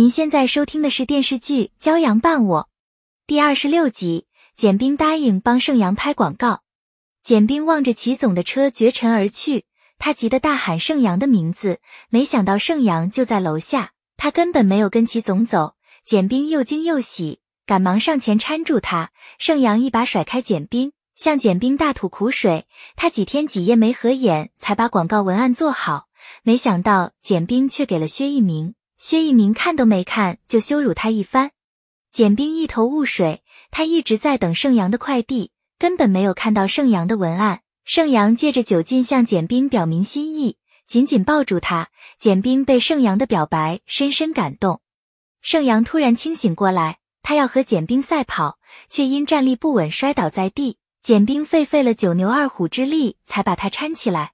您现在收听的是电视剧《骄阳伴我》第二十六集。简冰答应帮盛阳拍广告。简冰望着齐总的车绝尘而去，他急得大喊盛阳的名字，没想到盛阳就在楼下，他根本没有跟齐总走。简冰又惊又喜，赶忙上前搀住他。盛阳一把甩开简冰，向简冰大吐苦水。他几天几夜没合眼，才把广告文案做好，没想到简冰却给了薛一鸣。薛一鸣看都没看就羞辱他一番，简冰一头雾水，他一直在等盛阳的快递，根本没有看到盛阳的文案。盛阳借着酒劲向简冰表明心意，紧紧抱住他。简冰被盛阳的表白深深感动。盛阳突然清醒过来，他要和简冰赛跑，却因站立不稳摔倒在地。简冰费费了九牛二虎之力才把他搀起来。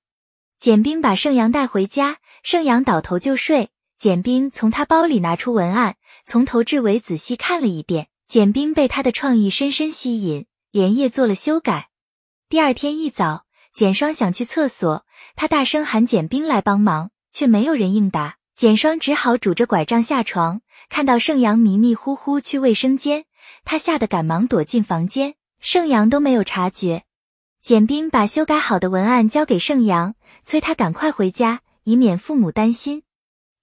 简冰把盛阳带回家，盛阳倒头就睡。简冰从他包里拿出文案，从头至尾仔细看了一遍。简冰被他的创意深深吸引，连夜做了修改。第二天一早，简双想去厕所，他大声喊简冰来帮忙，却没有人应答。简双只好拄着拐杖下床，看到盛阳迷迷糊糊去卫生间，他吓得赶忙躲进房间，盛阳都没有察觉。简冰把修改好的文案交给盛阳，催他赶快回家，以免父母担心。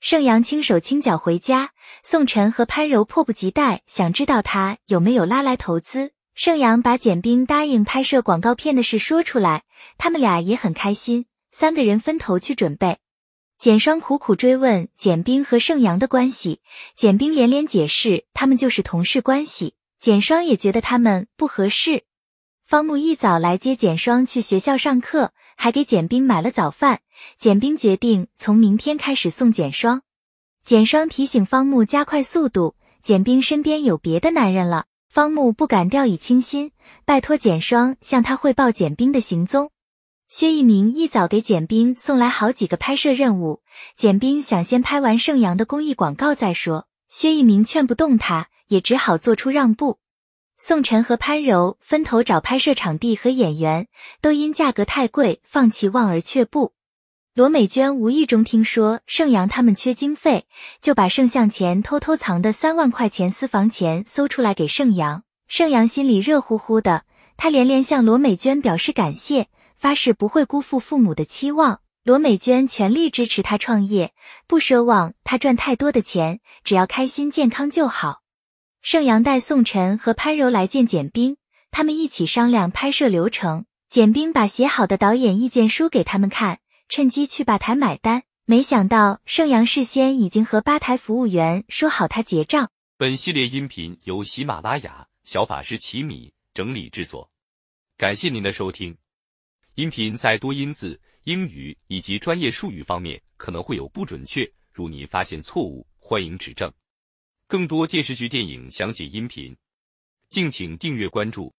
盛阳轻手轻脚回家，宋晨和潘柔迫不及待想知道他有没有拉来投资。盛阳把简冰答应拍摄广告片的事说出来，他们俩也很开心，三个人分头去准备。简双苦苦追问简冰和盛阳的关系，简冰连连解释他们就是同事关系。简双也觉得他们不合适。方木一早来接简双去学校上课，还给简冰买了早饭。简冰决定从明天开始送简双。简双提醒方木加快速度，简冰身边有别的男人了。方木不敢掉以轻心，拜托简双向他汇报简冰的行踪。薛一鸣一早给简冰送来好几个拍摄任务，简冰想先拍完盛阳的公益广告再说。薛一鸣劝不动他，也只好做出让步。宋晨和潘柔分头找拍摄场地和演员，都因价格太贵放弃望而却步。罗美娟无意中听说盛阳他们缺经费，就把圣像前偷偷藏的三万块钱私房钱搜出来给盛阳。盛阳心里热乎乎的，他连连向罗美娟表示感谢，发誓不会辜负父母的期望。罗美娟全力支持他创业，不奢望他赚太多的钱，只要开心健康就好。盛阳带宋晨和潘柔来见简冰，他们一起商量拍摄流程。简冰把写好的导演意见书给他们看。趁机去吧台买单，没想到盛阳事先已经和吧台服务员说好他结账。本系列音频由喜马拉雅小法师奇米整理制作，感谢您的收听。音频在多音字、英语以及专业术语方面可能会有不准确，如您发现错误，欢迎指正。更多电视剧、电影详解音频，敬请订阅关注。